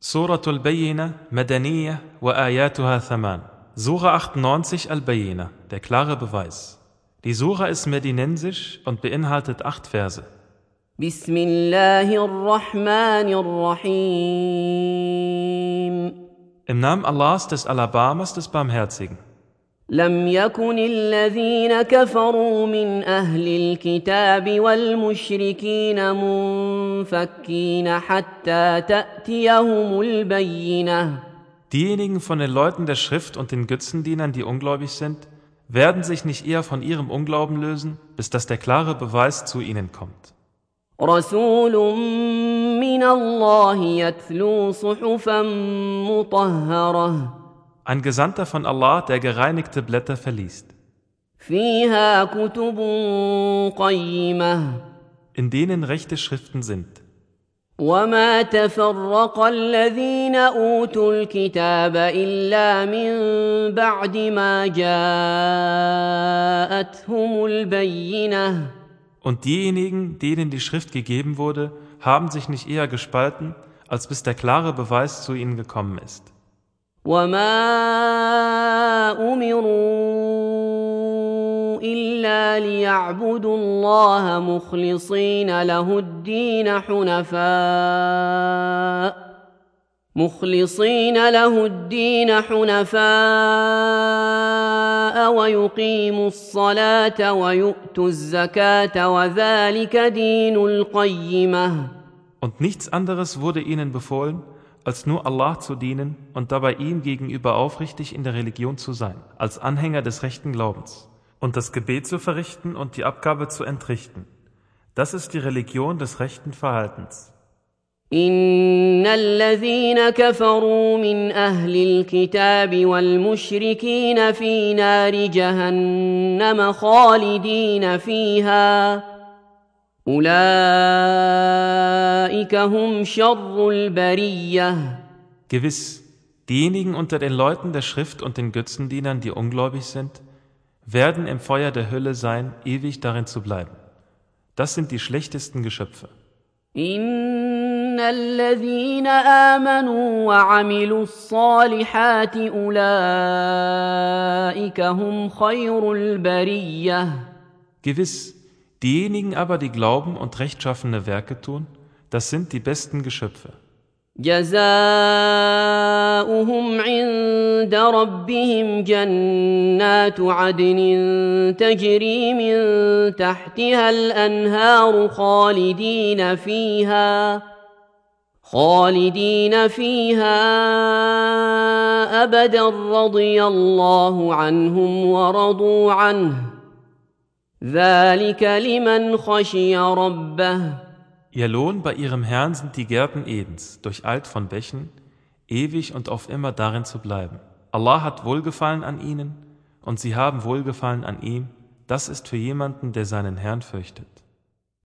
Surah Al-Bayyina, Madaniyya wa ayatuha thaman. Surah 98 Al-Bayyina, der klare Beweis. Die Surah ist medinensisch und beinhaltet acht Verse. Bismillahirrahmanirrahim. Im Namen Allahs des Alabamas des Barmherzigen. لم يكن الذين كفروا من أهل الكتاب والمشركين منفكين حتى تأتيهم البينة Diejenigen von den Leuten der Schrift und den Götzendienern, die ungläubig sind, werden sich nicht eher von ihrem Unglauben lösen, bis dass der klare Beweis zu ihnen kommt. رسول من الله يتلو صحفا مطهرة Ein Gesandter von Allah, der gereinigte Blätter verliest, فيها كتب قيمة in denen rechte Schriften sind. وما تفرق الذين اوتوا الكتاب الا من بعد ما جاءتهم البينه Und diejenigen, denen die Schrift gegeben wurde, haben sich nicht eher gespalten, als bis der klare Beweis zu ihnen gekommen ist. وما امروا الا ليعبدوا الله مخلصين له الدين حنفاء مخلصين له الدين حنفاء ويقيموا الصلاه ويؤتوا الزكاه وذلك دين القيمه Und nichts anderes wurde ihnen befohlen, als nur Allah zu dienen und dabei ihm gegenüber aufrichtig in der Religion zu sein, als Anhänger des rechten Glaubens, und das Gebet zu verrichten und die Abgabe zu entrichten. Das ist die Religion des rechten Verhaltens. ان الذين كفروا من اهل الكتاب والمشركين في نار جهنم خالدين فيها Gewiss, diejenigen unter den Leuten der Schrift und den Götzendienern, die ungläubig sind, werden im Feuer der Hölle sein, ewig darin zu bleiben. Das sind die schlechtesten Geschöpfe. ان الذين امنوا وعملوا الصالحات اولئك هم خير البريه Gewiss, diejenigen aber, die glauben und rechtschaffene Werke tun, das sind die besten Geschöpfe. جزاؤهم عند ربهم جنات عدن تجري من تحتها الانهار خالدين فيها خالدين فيها ابدا رضي الله عنهم ورضوا عنه Ihr Lohn bei ihrem Herrn sind die Gärten Edens, durcheilt von Bächen, ewig und auf immer darin zu bleiben. Allah hat Wohlgefallen an ihnen und sie haben Wohlgefallen an ihm. Das ist für jemanden, der seinen Herrn fürchtet.